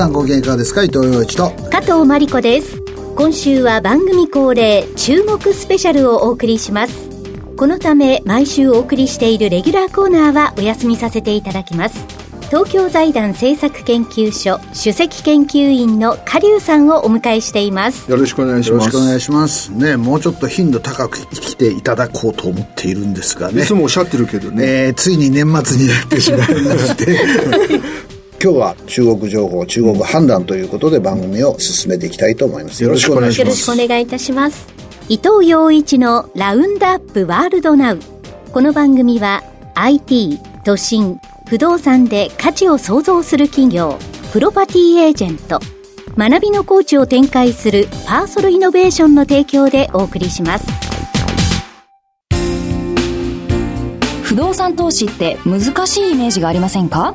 さんご機嫌いかがですか？伊藤洋一と。加藤真理子です。今週は番組恒例注目スペシャルをお送りします。このため毎週お送りしているレギュラーコーナーはお休みさせていただきます。東京財団政策研究所首席研究員の加龍さんをお迎えしています。よろしくお願いします。よろしくお願いします。ねもうちょっと頻度高く生きていただこうと思っているんですがね。いつもおっしゃってるけどね、えー、ついに年末になってしまいまして 今日は中国情報中国判断ということで番組を進めていきたいと思います。よろしくお願いしよろます。しくお願いいたします。伊藤洋一のラウンドアップワールドナウこの番組は IT 都心不動産で価値を創造する企業プロパティエージェント学びのコーチを展開するパーソルイノベーションの提供でお送りします。不動産投資って難しいイメージがありませんか？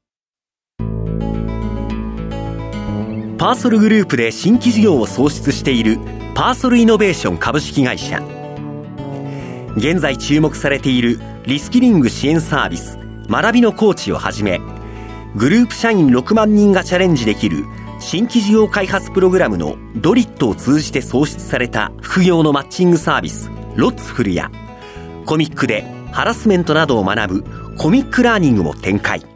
パーソルグループで新規事業を創出しているパーソルイノベーション株式会社。現在注目されているリスキリング支援サービス学びのコーチをはじめグループ社員6万人がチャレンジできる新規事業開発プログラムのドリットを通じて創出された副業のマッチングサービスロッツフルやコミックでハラスメントなどを学ぶコミックラーニングも展開。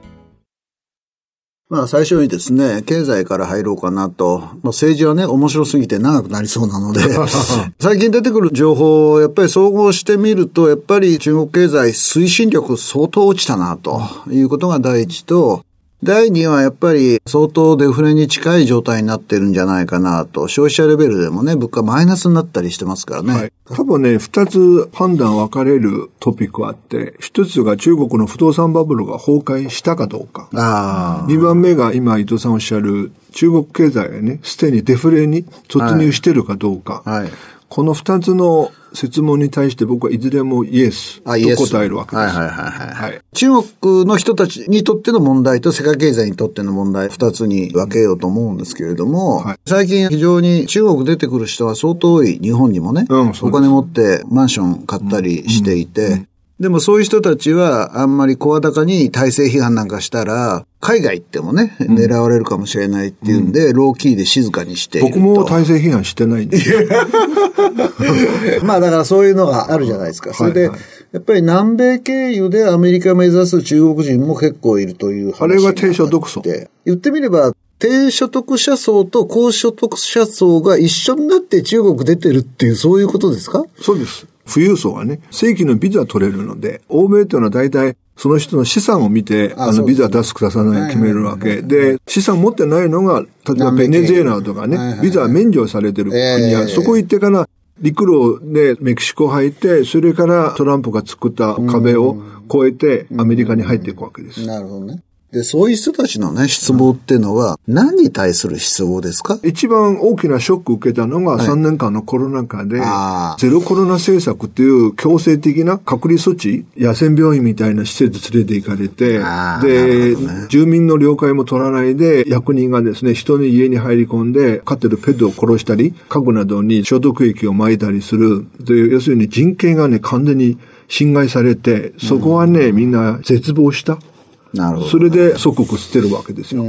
まあ最初にですね、経済から入ろうかなと。まあ政治はね、面白すぎて長くなりそうなので、最近出てくる情報をやっぱり総合してみると、やっぱり中国経済推進力相当落ちたなということが第一と、第二はやっぱり相当デフレに近い状態になってるんじゃないかなと。消費者レベルでもね、物価マイナスになったりしてますからね。はい、多分ね、二つ判断分かれるトピックがあって、一つが中国の不動産バブルが崩壊したかどうか。あ二番目が今伊藤さんおっしゃる中国経済がね、すでにデフレに突入してるかどうか。あ。はい。この二つの質問に対して僕はいずれもイエスと答えるわけです。はいはいはいはい。はい。中国の人たちにとっての問題と世界経済にとっての問題、二つに分けようと思うんですけれども、はい。最近非常に中国出てくる人は相当多い、日本にもね、うんお金持ってマンション買ったりしていて、でもそういう人たちはあんまり声高に体制批判なんかしたら、海外行ってもね、狙われるかもしれないっていうんで、ローキーで静かにして。僕も体制批判してないんで。まあだからそういうのがあるじゃないですか。それで、はいはいやっぱり南米経由でアメリカ目指す中国人も結構いるという話あれが低所得層で、言ってみれば、低所得者層と高所得者層が一緒になって中国出てるっていう、そういうことですか？そうです。富裕層はね、正規のビザ取れるので、欧米というのは大体、その人の資産を見て、あの、ビザ出すく出さない決めるわけ。で、資産持ってないのが、例えばベネズエラとかねビザ免除されてる国ええや、そこ行ってから、陸路でメキシコ入って、それからトランプが作った壁を越えてアメリカに入っていくわけです。なるほどね。で、そういう人たちのね、失望っていうのは、何に対する失望ですか？一番大きなショックを受けたのが3年間のコロナ禍であ、ー。ゼロコロナ政策っていう強制的な隔離措置、野戦病院みたいな施設連れて行かれてで、ね。住民の了解も取らないで、役人がですね、人の家に入り込んで、飼ってるペットを殺したり、家具などに消毒液を撒いたりする、という、要するに人権がね、完全に侵害されて、そこはね、みんな絶望した。なるほど。それで祖国捨てるわけですよ。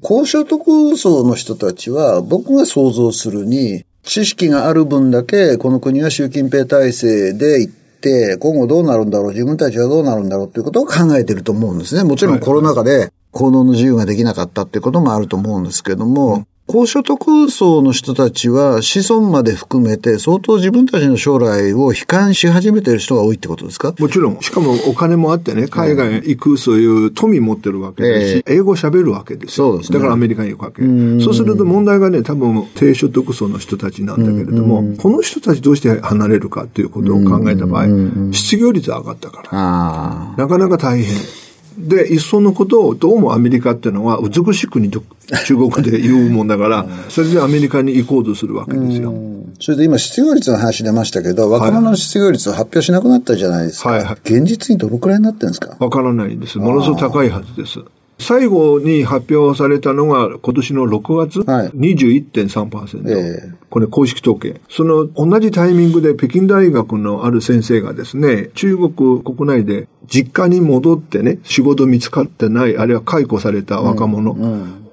高所得層の人たちは、僕が想像するに、知識がある分だけ、この国が習近平体制で行って、今後どうなるんだろう、自分たちはどうなるんだろうということを考えてると思うんですね。もちろんコロナ禍で行動の自由ができなかったっていうこともあると思うんですけども、高所得層の人たちは子孫まで含めて相当自分たちの将来を悲観し始めている人が多いってことですか？もちろん。しかもお金もあってね、海外行くそういう富持ってるわけですし、英語喋るわけですよ。そうですねだからアメリカに行くわけ。そうすると問題がね、多分低所得層の人たちなんだけれども、この人たちどうして離れるかっていうことを考えた場合、失業率上がったから。なかなか大変。で、いっそのことを、どうもアメリカっていうのは美しい国と中国で言うもんだから、それでアメリカに行こうとするわけですよ。それで今失業率の話出ましたけど、若者の失業率を発表しなくなったじゃないですか。はいはい現実にどのくらいになってるんですか？わからないんです。ものすごく高いはずです。最後に発表されたのが今年の6月、はい。21.3%、ええ。これ公式統計。その同じタイミングで北京大学のある先生がですね、中国国内で実家に戻ってね、仕事見つかってない、あるいは解雇された若者、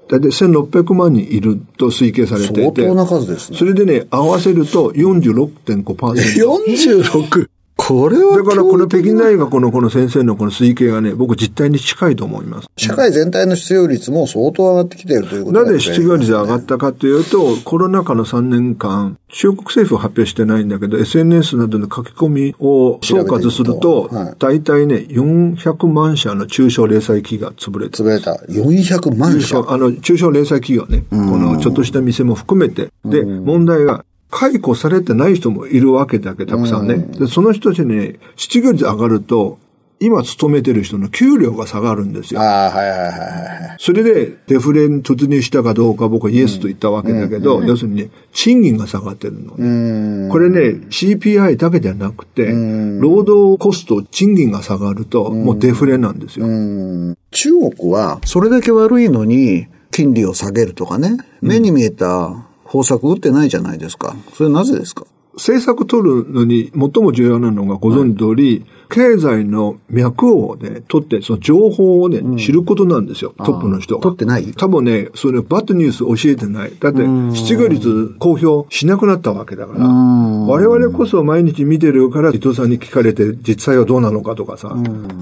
大体1600万人いると推計されていて、相当な数ですね。それでね、合わせると46.5%。46! これはだからこの北京大学のこの先生のこの推計がね、僕実態に近いと思います。社会全体の失業率も相当上がってきているということなぜ失業率が上がったかというと、コロナ禍の3年間、中国政府は発表してないんだけど、SNS などの書き込みを総括するとい、大体ね、400万社の中小零細企業が潰れて潰れた。400万社。あの、中小零細企業ね、このちょっとした店も含めて、で、問題が、解雇されてない人もいるわけだけど、たくさんね。で、その人たちに失業率上がると、今勤めてる人の給料が下がるんですよ。ああ、はいはいはいはい。それでデフレに突入したかどうか僕はイエスと言ったわけだけど、要するにね、賃金が下がってるのね。これね、CPI だけじゃなくて、労働コスト、賃金が下がると、もうデフレなんですよ。中国は、それだけ悪いのに、金利を下げるとかね、目に見えた方策打ってないじゃないですか。それなぜですか？政策取るのに最も重要なのがご存知通り、経済の脈をね、取って、その情報をね、知ることなんですよ、トップの人が。取ってない。多分ね、それバッドニュース教えてない。だって、失業率公表しなくなったわけだから。我々こそ毎日見てるから、伊藤さんに聞かれて、実際はどうなのかとかさ、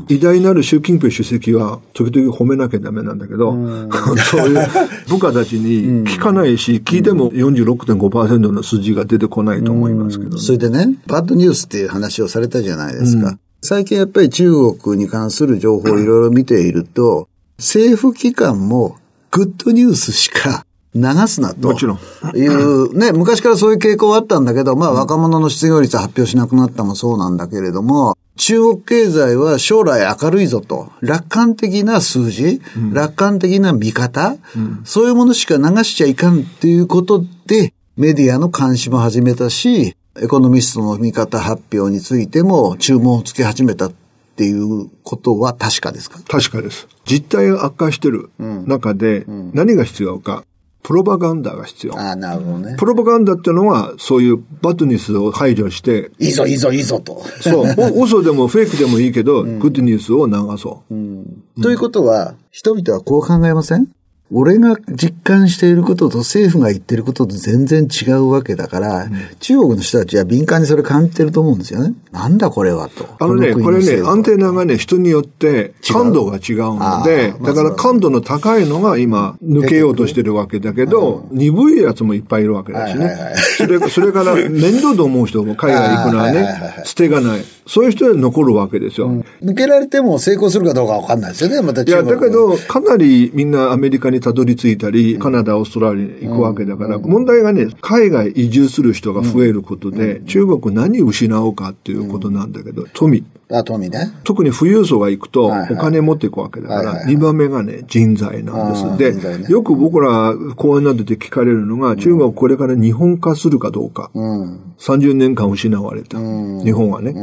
偉大なる習近平主席は、時々褒めなきゃダメなんだけど、そういう部下たちに聞かないし、聞いても46.5%の数字が出てこないと思いますけどね。それでね、バッドニュースっていう話をされたじゃないですか。最近やっぱり中国に関する情報をいろいろ見ていると、政府機関もグッドニュースしか流すなと。もちろんいう、ね、昔からそういう傾向はあったんだけど、まあ若者の失業率発表しなくなったもそうなんだけれども、中国経済は将来明るいぞと、楽観的な数字、楽観的な見方、そういうものしか流しちゃいかんっていうことで、メディアの監視も始めたし、エコノミストの見方発表についても注文をつけ始めたっていうことは確かですか？確かです。実態が悪化してる中で、何が必要か。プロパガンダが必要。ああ、なるほどね。プロパガンダっていうのは、そういうバッドニュースを排除して、いいぞいいぞいいぞと。そう、お 嘘でもフェイクでもいいけど、グッドニュースを流そう。ということは、人々はこう考えません？俺が実感していることと政府が言ってることと全然違うわけだから、中国の人たちは敏感にそれ感じてると思うんですよね。なんだこれはと。あのね、国これね、アンテナがね、人によって感度が違うのでだから感度の高いのが今、抜けようとしてるわけだけど、鈍いやつもいっぱいいるわけだしね。それそれから、面倒と思う人も海外行くのはね、捨てがない。そういう人は残るわけですよ。抜けられても成功するかどうかわかんないですよね、またいや、だけど、かなりみんなアメリカにたどり着いたり、カナダ、オーストラリアに行くわけだから、問題がね、海外移住する人が増えることで、中国何を失うかっていうことなんだけど、富。あ、富ね。特に富裕層が行くと、お金持っていくわけだから、はいはいはい2番目がね、人材なんです。で、よく僕ら講演などで聞かれるのが、中国これから日本化するかどうか。うん。30年間失われた。日本はね。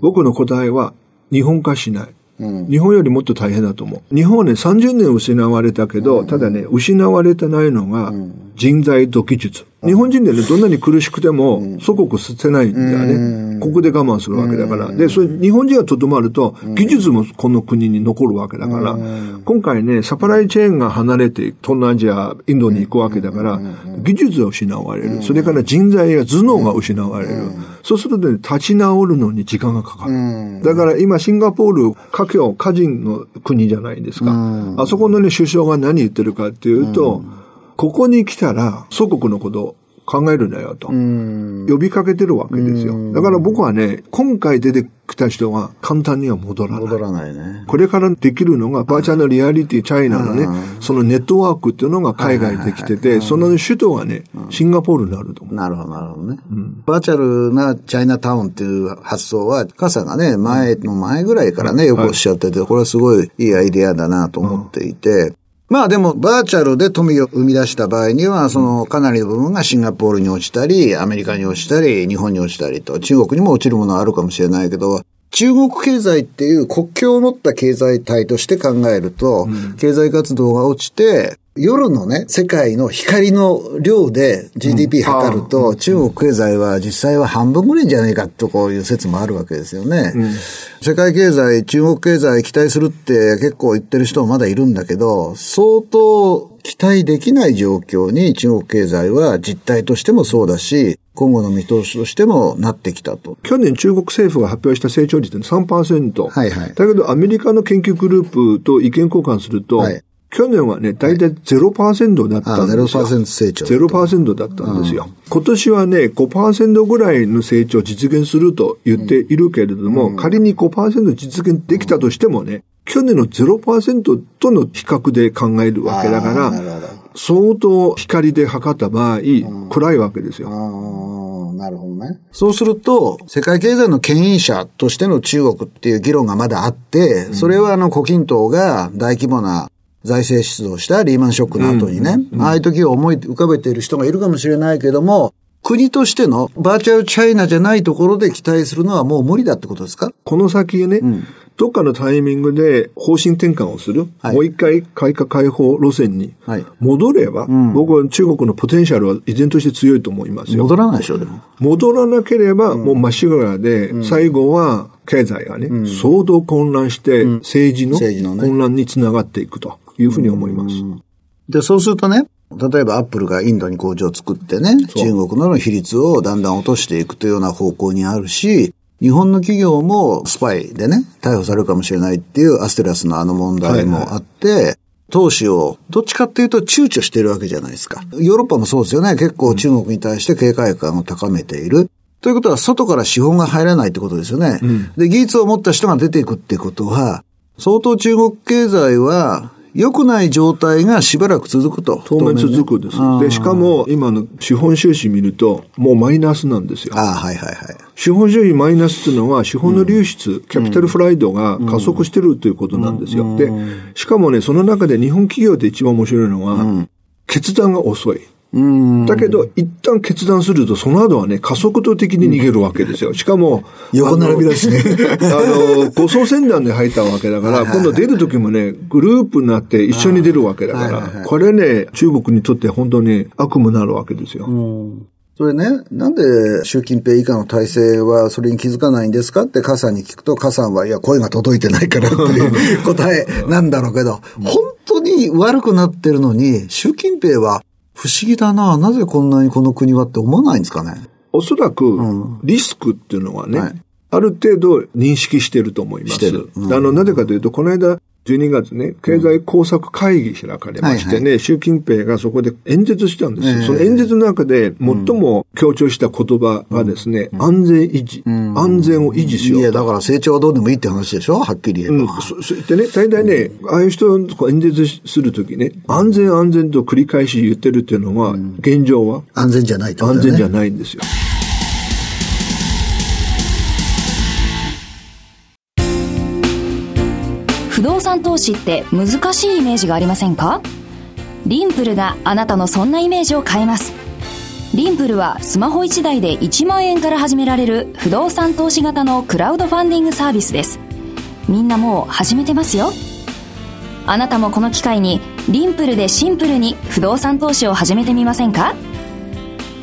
僕の答えは、日本化しない。日本よりもっと大変だと思う。日本はね、30年失われたけど、ただね、失われてないのが、人材と技術。日本人でね、どんなに苦しくても、祖国捨てないんだよね。ここで我慢するわけだから。で、それ、日本人がとどまると、技術もこの国に残るわけだから、今回ね、サプライチェーンが離れて、東南アジア、インドに行くわけだから、技術が失われる。それから人材や頭脳が失われる。そうするとね、立ち直るのに時間がかかる。だから今、シンガポール、華僑、家人の国じゃないですか。あそこのね、首相が何言ってるかっていうと、ここに来たら、祖国のこと、考えるなよと。呼びかけてるわけですよ。だから僕はね、今回出てきた人は簡単には戻らない。戻らないね。これからできるのが、バーチャルリアリティチャイナのね、そのネットワークっていうのが海外できてて、その首都がね、シンガポールになると思う。なるほど、なるほどね。バーチャルなチャイナタウンっていう発想は、カさんがね、前の前ぐらいからね、よくおっしゃってて、これはすごいいいアイデアだなと思っていて、まあでも、バーチャルで富を生み出した場合には、そのかなりの部分がシンガポールに落ちたり、アメリカに落ちたり、日本に落ちたりと、中国にも落ちるものはあるかもしれないけど、中国経済っていう国境を持った経済体として考えると、経済活動が落ちて、夜のね、世界の光の量で GDP 測ると、中国経済は実際は半分ぐらいじゃないかとこういう説もあるわけですよね。世界経済、中国経済期待するって結構言ってる人もまだいるんだけど、相当期待できない状況に中国経済は実態としてもそうだし、今後の見通しとしてもなってきたと。去年中国政府が発表した成長率って3%。はいはい。だけどアメリカの研究グループと意見交換すると、はい去年はね、大体0%だったんですよ。0%成長。0%だったんですよ。今年はね、5%ぐらいの成長を実現すると言っているけれども、うん、仮に5%実現できたとしてもね、去年の0%との比較で考えるわけだから、相当光で測った場合、暗いわけですよ。なるほどね。そうすると、世界経済の牽引者としての中国っていう議論がまだあって、それはあの、胡錦涛が大規模な財政出動したリーマンショックの後にね、ああいう時を思い浮かべている人がいるかもしれないけども、国としてのバーチャルチャイナじゃないところで期待するのはもう無理だってことですか？この先ね、うん、どっかのタイミングで方針転換をする、はい、もう一回改革開放路線に戻れば、はいうん、僕は中国のポテンシャルは依然として強いと思いますよ。戻らないでしょ、でも。戻らなければ、もう真っ白らで、最後は経済がね、相当混乱して、政治の混乱につながっていくと。いうふうに思います。で、そうするとね、例えばアップルがインドに工場を作ってね、中国の比率をだんだん落としていくというような方向にあるし、日本の企業もスパイでね、逮捕されるかもしれないっていうアステラスのあの問題もあって、はいはい、投資をどっちかっていうと躊躇しているわけじゃないですか。ヨーロッパもそうですよね。結構中国に対して警戒感を高めている。ということは、外から資本が入らないってことですよね。うん、で、技術を持った人が出ていくってことは、相当中国経済は良くない状態がしばらく続くと。当面続くです。で、しかも今の資本収支見ると、もうマイナスなんですよ。あはいはいはい。資本収支マイナスっていうのは、資本の流出、うん、キャピタルフライドが加速してるということなんですよ。うん、で、しかもね、その中で日本企業で一番面白いのは、うん、決断が遅い。だけど、一旦決断すると、その後はね、加速度的に逃げるわけですよ。しかも、横並びだしね。あの、護送船団で入ったわけだから、今度出る時もね、グループになって一緒に出るわけだから、これね、中国にとって本当に悪夢になるわけですよ。それね、なんで習近平以下の体制はそれに気づかないんですかってカさんに聞くと、カさんは、いや、声が届いてないからっていう 答えなんだろうけど、本当に悪くなってるのに、習近平は不思議だな。なぜこんなにこの国はって思わないんですかね？おそらく、リスクっていうのはね、うんはい、ある程度認識してると思います。してる。うん、あの、なぜかというと、この間、12月ね、経済工作会議開かれましてね、うん。はいはい、習近平がそこで演説したんですよ。えー、その演説の中で最も強調した言葉がですね、うん、安全維持、うん、安全を維持しよう。いや、だから成長はどうでもいいって話でしょ？はっきり言えば。うん、そそう言ってね、大体ね、ああいう人演説するときね、安全安全と繰り返し言ってるっていうのは、現状は？安全じゃないと、ね、安全じゃないんですよ。産投資って難しいイメージがありませんか？リンプルがあなたのそんなイメージを変えます。リンプルはスマホ1台で1万円から始められる不動産投資型のクラウドファンディングサービスです。みんなもう始めてますよ。あなたもこの機会にリンプルでシンプルに不動産投資を始めてみませんか？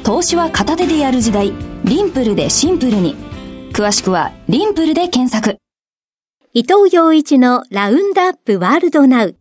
投資は片手でやる時代、リンプルでシンプルに。詳しくはリンプルで検索。伊藤洋一のラウンドアップワールドナウ。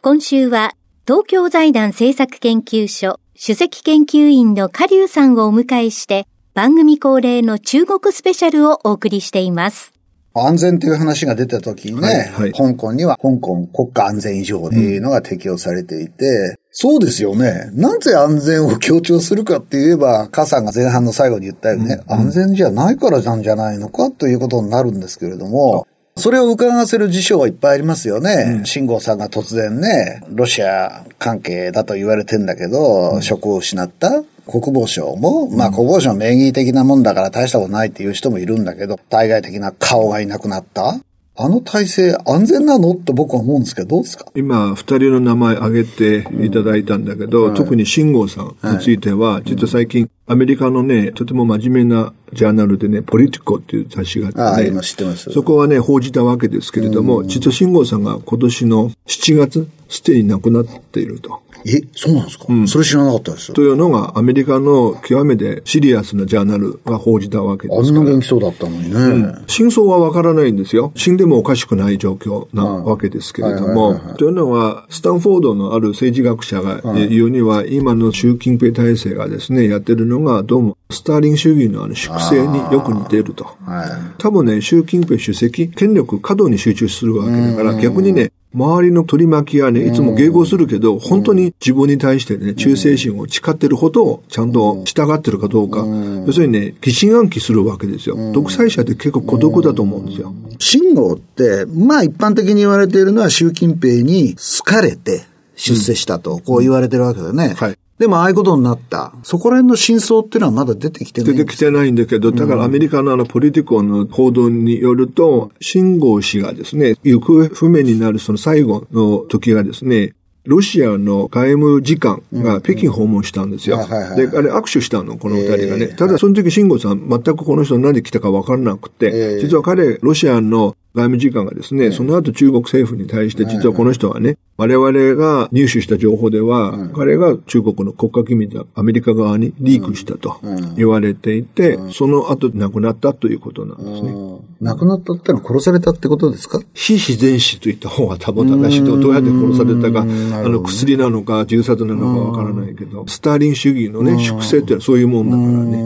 今週は東京財団政策研究所主席研究員の下流さんをお迎えして番組恒例の中国スペシャルをお送りしています。安全という話が出た時にね、はいはい香港には香港国家安全以上っていうのが適用されていて、そうですよね。なぜ安全を強調するかって言えば、母さんが前半の最後に言ったようにね、安全じゃないからなんじゃないのかということになるんですけれども、それを伺わせる事象はいっぱいありますよね。慎吾さんが突然ね、ロシア関係だと言われてんだけど、職を失った。国防省も、まあ国防省は名義的なもんだから大したことないっていう人もいるんだけど、対外的な顔がいなくなった。あの体制安全なの？って僕は思うんですけど、どうですか？今、二人の名前挙げていただいたんだけど、特に慎吾さんについては、実は最近、アメリカのね、とても真面目なジャーナルでね、ポリティコっていう雑誌があってね、ああ今知ってますそこはね、報じたわけですけれども、実は慎吾さんが今年の7月、すでに亡くなっていると。え、そうなんですか、それ知らなかったですよ。というのが、アメリカの極めてシリアスなジャーナルが報じたわけであすから。んな元気そうだったのにね。真相はわからないんですよ。死んでもおかしくない状況なわけですけれども。というのは、スタンフォードのある政治学者が言うには、今の習近平体制がですね、やってるのが、どうも、スターリン主義のあの粛清によく似ていると。はい。多分ね、習近平主席、権力過度に集中するわけだから、逆にね、周りの取り巻きはね、いつも迎合するけど、本当に自分に対してね、忠誠心を誓ってるほど、ちゃんと従ってるかどうか。要するにね、疑心暗鬼するわけですよ。独裁者って結構孤独だと思うんですよ。信号って、まあ一般的に言われているのは習近平に好かれて出世したと、こう言われてるわけだよね。はいでもああいうことになった。そこら辺の真相っていうのはまだ出てきてない。出てきてないんだけど、だからアメリカのあのポリティコの報道によると、信号氏がですね、行方不明になるその最後の時がですね、ロシアの外務次官が北京訪問したんですよ。で、あれ握手したの、この二人がね。ただその時信号さん、全くこの人何で来たか分からなくて、実は彼、ロシアの外務次官がですね、その後中国政府に対して、実はこの人はね、我々が入手した情報では、彼が中国の国家機密でアメリカ側にリークしたと言われていて、その後亡くなったということなんですね。亡くなったってのは殺されたってことですか？非自然死といった方が多分正しいと、どうやって殺されたか、あの薬なのか銃殺なのかわからないけど、スターリン主義のね、粛清ってのはそういうもんだからね。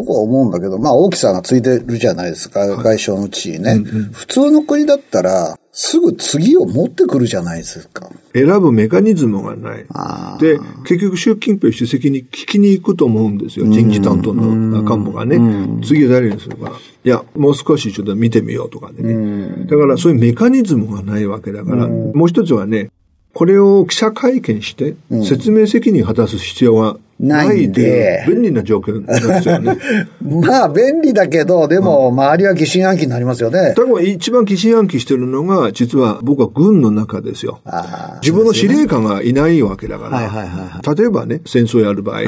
うん僕は思うんだけど、まあ大きさがついてるじゃないですか、外相の地位ね、普通の国だったら、すぐ次を持ってくるじゃないですか。選ぶメカニズムがない。で、結局習近平主席に聞きに行くと思うんですよ。人事担当の幹部がね。次誰にするか。いや、もう少しちょっと見てみようとかでね。だからそういうメカニズムがないわけだから、もう一つはね、これを記者会見して、説明責任を果たす必要はないで、便利な状況なんですよね。まあ便利だけど、でも周りは疑心暗鬼になりますよね。だから一番疑心暗鬼してるのが、実は僕は軍の中ですよ。あ自分の司令官がいないわけだから。例えばね、戦争やる場合、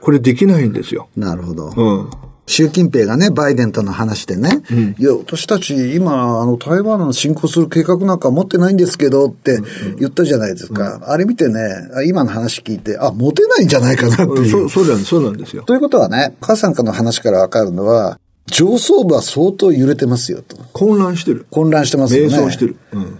これできないんですよ。なるほど。うん。習近平がね、バイデンとの話でね、いや、私たち今、あの、台湾の侵攻する計画なんか持ってないんですけどって言ったじゃないですか。あれ見てね、あ今の話聞いて、あ、持てないんじゃないかなっていう。そうそうなんそうなんですよ。ということはね、母さんからの話からわかるのは、上層部は相当揺れてますよと。混乱してる。混乱してますよね。迷走してる。うん。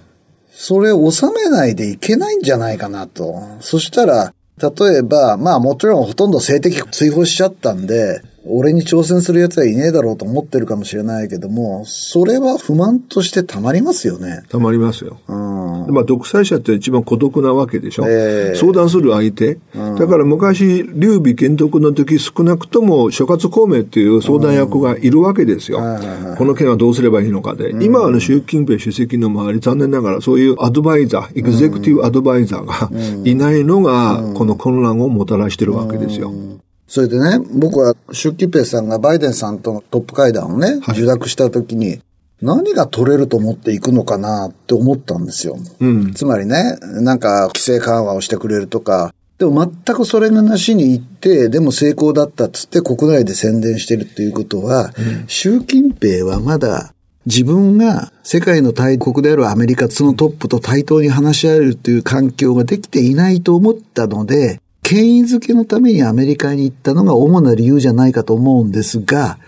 それを収めないでいけないんじゃないかなと。そしたら、例えば、まあもちろんほとんど性的追放しちゃったんで、俺に挑戦する奴はいねえだろうと思ってるかもしれないけども、それは不満としてたまりますよね。たまりますよ。うん。まあ、独裁者って一番孤独なわけでしょ。ええ相談する相手。だから昔、劉備玄徳の時少なくとも諸葛孔明っていう相談役がいるわけですよ。この件はどうすればいいのかで。今あの習近平主席の周り、残念ながらそういうアドバイザー、エグゼクティブアドバイザーがいないのが、この混乱をもたらしてるわけですよ。それでね、僕は習近平さんがバイデンさんとのトップ会談をね、受諾した時に、何が取れると思っていくのかなって思ったんですよ。うん。つまりね、なんか規制緩和をしてくれるとか、でも全くそれがなしに行って、でも成功だったっつって国内で宣伝してるっていうことは、習近平はまだ自分が世界の大国であるアメリカ、そのトップと対等に話し合えるという環境ができていないと思ったので、権威づけのためにアメリカに行ったのが主な理由じゃないかと思うんですが、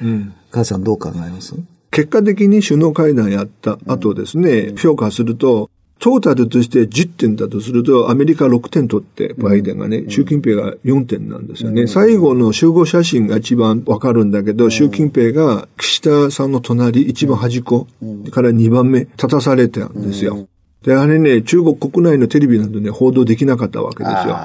母さんどう考えます？結果的に首脳会談やった後ですね、評価すると、トータルとして10点だとすると、アメリカ6点取って、バイデンがね、習近平が4点なんですよね。最後の集合写真が一番わかるんだけど、習近平が岸田さんの隣、一番端っこから2番目立たされてたんですよ。で、あれね、中国国内のテレビなどね、報道できなかったわけですよ。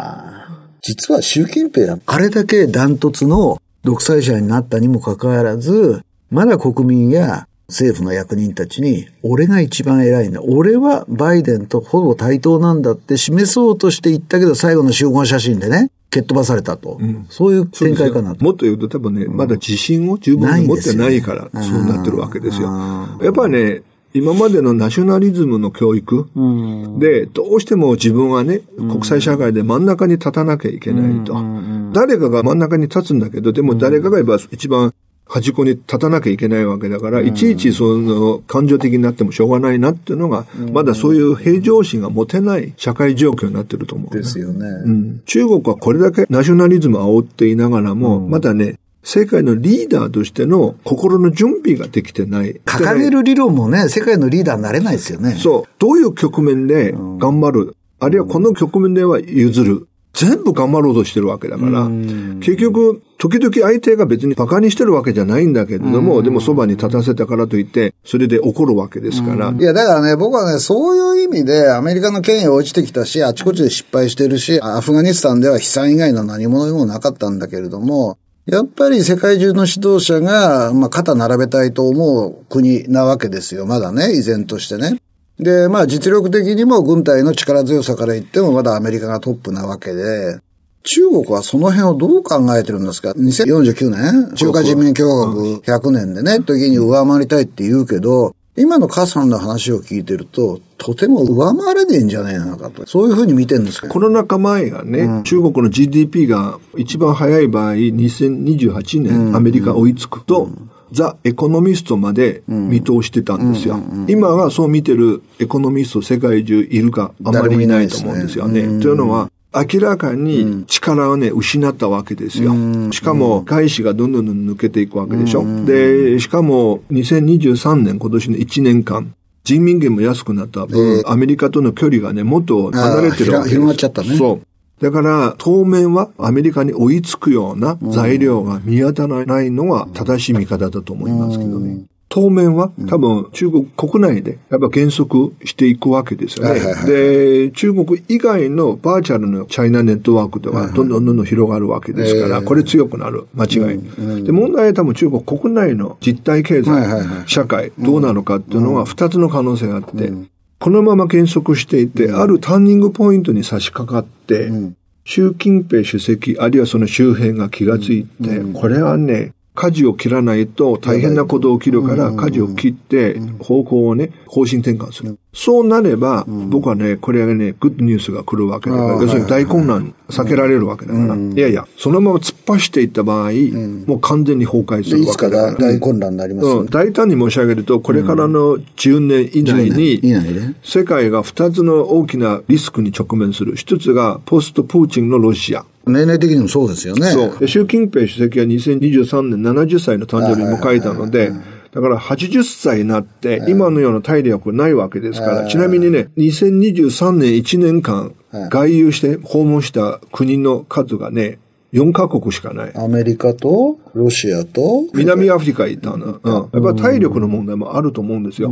実は習近平は、あれだけダントツの独裁者になったにもかかわらず、まだ国民や政府の役人たちに、俺が一番偉いんだ。俺はバイデンとほぼ対等なんだって示そうとして言ったけど、最後の集合写真でね、蹴っ飛ばされたと。うん、そういう展開かなと。もっと言うと多分ね、まだ自信を十分に持ってないから、そうなってるわけですよ。やっぱりね、今までのナショナリズムの教育で、どうしても自分はね、国際社会で真ん中に立たなきゃいけないと。誰かが真ん中に立つんだけど、でも誰かが一番端っこに立たなきゃいけないわけだから、いちいちその感情的になってもしょうがないなっていうのが、まだそういう平常心が持てない社会状況になってると思う、ですよね、うん。中国はこれだけナショナリズムを煽っていながらも、まだね、世界のリーダーとしての心の準備ができてない。掲げる理論もね、世界のリーダーになれないですよね。そう。どういう局面で頑張る、うん、あるいはこの局面では譲る？全部頑張ろうとしてるわけだから、結局、時々相手が別に馬鹿にしてるわけじゃないんだけれども、でもそばに立たせたからといって、それで怒るわけですから。いや、だからね、僕はね、そういう意味でアメリカの権威落ちてきたし、あちこちで失敗してるし、アフガニスタンでは悲惨以外の何者でもなかったんだけれども、やっぱり世界中の指導者が、まあ、肩並べたいと思う国なわけですよ。まだね、依然としてね。で、まあ実力的にも軍隊の力強さから言ってもまだアメリカがトップなわけで、中国はその辺をどう考えてるんですか ?2049 年中華人民共和国100年でね、時に上回りたいって言うけど、今の母さんの話を聞いてると、とても上回れねえんじゃねえのかと。そういうふうに見てるんですかコロナ禍前がね、うん、中国の GDP が一番早い場合、2028年、アメリカ追いつくと、うん。ザ・エコノミストまで見通してたんですよ。今はそう見てるエコノミスト世界中いるかあまりいないと思うんですよね。というのは、明らかに力をね、失ったわけですよ。しかも、外資がどんどん抜けていくわけでしょ。で、しかも、2023年、今年の1年間、人民元も安くなった分、アメリカとの距離がね、もっと離れてるわけです。広がっちゃったね。そう。だから、当面はアメリカに追いつくような材料が見当たらないのが正しい見方だと思いますけどね。当面は多分中国国内でやっぱ減速していくわけですよね。で、中国以外のバーチャルのチャイナネットワークではどんどんどんどん広がるわけですから、これ強くなる。間違い。で、問題は多分中国国内の実体経済、社会、どうなのかっていうのは二つの可能性があって、このまま減速していて、あるターニングポイントに差し掛かって、習近平主席、あるいはその周辺が気がついて、これはね、舵を切らないと大変なこと起きるから、舵を切って方向をね、方針転換する。そうなれば、僕はね、これはね、グッドニュースが来るわけだから、要するに大混乱避けられるわけだから。いやいや、そのまま突っ走っていった場合、もう完全に崩壊するわけだから。いつか大混乱になりますうん。大胆に申し上げると、これからの10年以内に、世界が2つの大きなリスクに直面する。一つが、ポストプーチンのロシア。年齢的にもそうですよね。そう。習近平主席は2023年70歳の誕生日に迎えたので、だから80歳になって、今のような体力ないわけですから、ちなみにね、2023年1年間、外遊して訪問した国の数がね、4カ国しかない。アメリカと、ロシアと、南アフリカ行ったの。うん。やっぱり体力の問題もあると思うんですよ。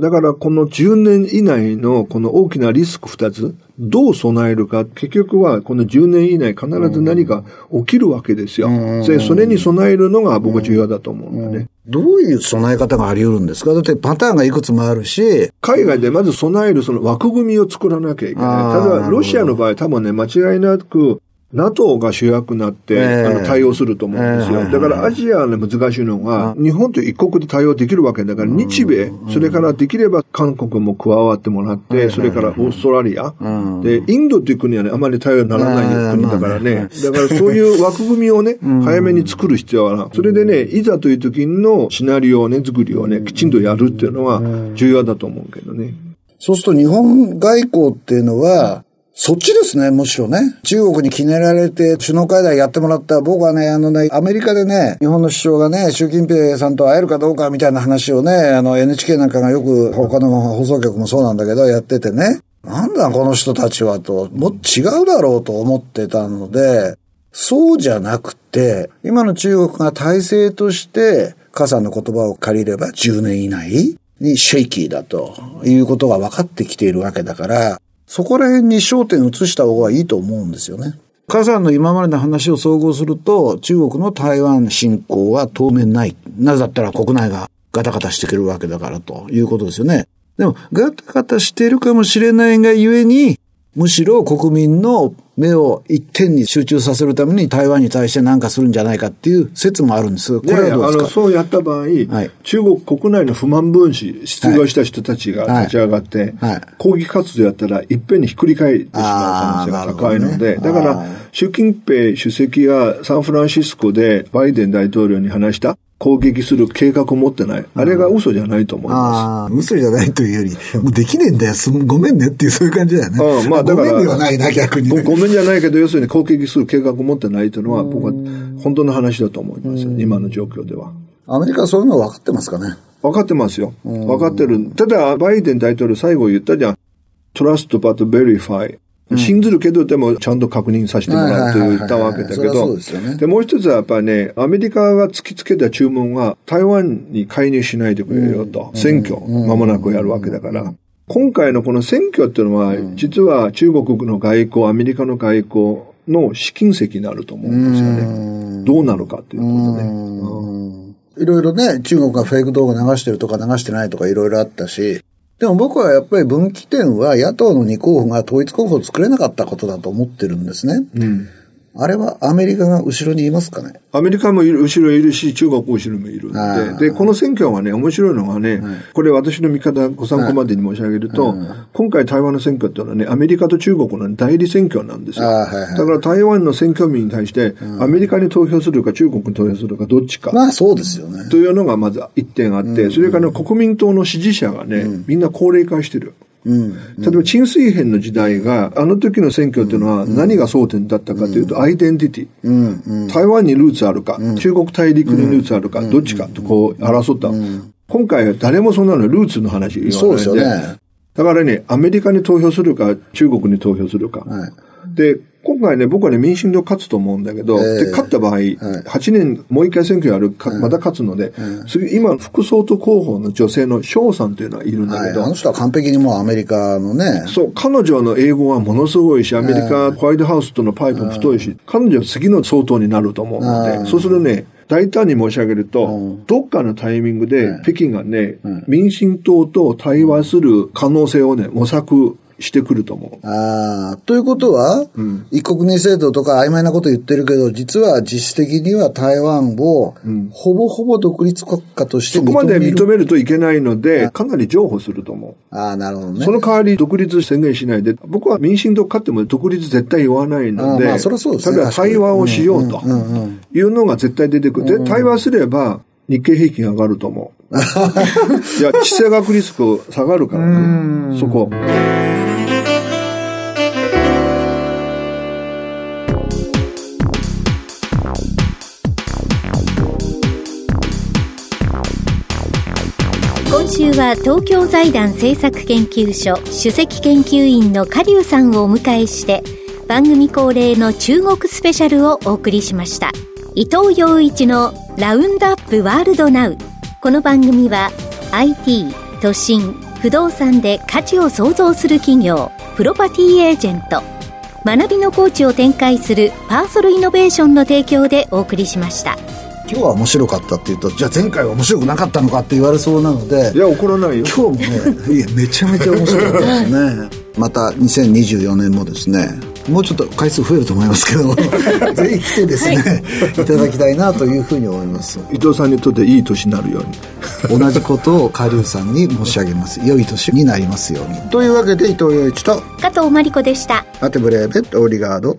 だからこの10年以内のこの大きなリスク2つ、どう備えるか、結局はこの10年以内必ず何か起きるわけですよ。で、それに備えるのが僕は重要だと思うんだね。どういう備え方があり得るんですか？だってパターンがいくつもあるし。海外でまず備えるその枠組みを作らなきゃいけない。ただ、ロシアの場合多分ね、間違いなく NATO が主役になって、えー、あの対応すると思うんですよ。えー、だからアジアの難しいのが、日本と一国で対応できるわけだから、日米、それからできれば韓国も加わってもらって、それからオーストラリア、で、インドという国はね、あまり対応にならない国だからね。だからそういう枠組みをね、早めに作る必要はな。それでね、いざという時のシナリオをね、作りをね、きちんとやるっていうのは重要だと思うけどね。そうすると日本外交っていうのは、そっちですね、むしろね。中国に決められて首脳会談やってもらった僕はね、あのね、アメリカでね、日本の首相がね、習近平さんと会えるかどうかみたいな話をね、あの NHK なんかがよく他の放送局もそうなんだけど、やっててね、なんだこの人たちはと、もっと違うだろうと思ってたので、そうじゃなくて、今の中国が体制として、母さんの言葉を借りれば10年以内にシェイキーだということが分かってきているわけだから、そこら辺に焦点を移した方がいいと思うんですよね。火山の今までの話を総合すると、中国の台湾侵攻は当面ない。なぜだったら国内がガタガタしてくるわけだからということですよね。でも、ガタガタしてるかもしれないがゆえに、むしろ国民の目を一点に集中させるために台湾に対して何かするんじゃないかっていう説もあるんです。これはどうですか？そうやった場合、はい、中国国内の不満分子、失業した人たちが立ち上がって、はい。はい、抗議活動やったらいっぺんにひっくり返ってしまう可能性が高いので、ね、だから、習近平主席がサンフランシスコでバイデン大統領に話した攻撃する計画を持ってない。あれが嘘じゃないと思います。ああ、嘘じゃないというより、もうできねえんだよ、ごめんねっていうそういう感じだよね。ああまあだから。ごめんではないな、逆に、ね、ごめんじゃないけど、要するに攻撃する計画を持ってないというのは、僕は本当の話だと思いますよ、今の状況では。アメリカはそういうの分かってますかね分かってますよ。分かってる。ただ、バイデン大統領最後言ったじゃん。trust but verify。信ずるけど、でもちゃんと確認させてもらうと言ったわけだけど、で、もう一つはやっぱりね、アメリカが突きつけた注文は、台湾に介入しないでくれよと、選挙、間もなくやるわけだから、今回のこの選挙っていうのは、実は中国の外交、アメリカの外交の試金石になると思うんですよね。どうなるかっていうことで。ね。いろいろね、中国がフェイク動画流してるとか流してないとかいろいろあったし、でも僕はやっぱり分岐点は野党の2候補が統一候補を作れなかったことだと思ってるんですね。うん。あれはアメリカが後ろにいますかね？アメリカも後ろいるし、中国も後ろもいるんで、で、この選挙はね、面白いのがね、はい、これ私の見方、ご参考までに申し上げると、はい、今回台湾の選挙っていうのはね、アメリカと中国の代理選挙なんですよ。はいはい、だから台湾の選挙民に対して、アメリカに投票するか中国に投票するかどっちか。まあそうですよね。というのがまず一点あって、それから国民党の支持者がね、みんな高齢化してる。うん、例えば、陳水扁の時代が、あの時の選挙っていうのは何が争点だったかというと、アイデンティティ。台湾にルーツあるか、中国大陸にルーツあるか、どっちかとこう争った。今回は誰もそんなのルーツの話言わないで。そうですよね。だからね、アメリカに投票するか、中国に投票するか。はい、で、今回ね、僕はね、民進党勝つと思うんだけど、えー、で、勝った場合、はい、8年、もう一回選挙やる、また勝つので、次、今、副総統候補の女性の翔さんというのはいるんだけど、はい、あの人は完璧にもうアメリカのね。そう、彼女の英語はものすごいし、アメリカ、ホワイトハウスとのパイプも太いし、彼女は次の総統になると思うので、そうするね、大胆に申し上げると、どっかのタイミングで北京がね、民進党と対話する可能性をね、模索してくると思う。ああ、ということは、うん、一国二制度とか曖昧なこと言ってるけど、実は実質的には台湾を、ほぼほぼ独立国家として認める、そこまで認めるといけないので、かなり譲歩すると思う。ああ、なるほどね。その代わり独立宣言しないで、僕は民進党勝っても独立絶対言わないので、まあ、それはそうですね。例えば対話をしようというのが絶対出てくる。で、対話すれば、日経平均上がると思う。いや、地政学リスク下がるからね、そこ。今週は東京財団政策研究所首席研究員の加龍さんをお迎えして番組恒例の中国スペシャルをお送りしました伊藤洋一のラウンドアップワールドナウこの番組は IT 都心不動産で価値を創造する企業プロパティエージェント学びのコーチを展開するパーソルイノベーションの提供でお送りしました。今日は面白かったっていうとじゃあ前回は面白くなかったのかって言われそうなのでいや怒らないよ。今日もねいやめちゃめちゃ面白かったですね。また2024年もですねもうちょっと回数増えると思いますけど ぜひ来てですね、はい、いただきたいなというふうに思います。伊藤さんにとっていい年になるように。同じことをカリュウさんに申し上げます。良い年になりますように。というわけで伊藤洋一と加藤真理子でした。アテブレーベットオリガード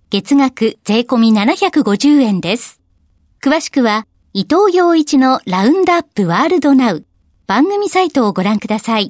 月額税込み750円です。詳しくは、伊藤洋一のラウンドアップワールドナウ番組サイトをご覧ください。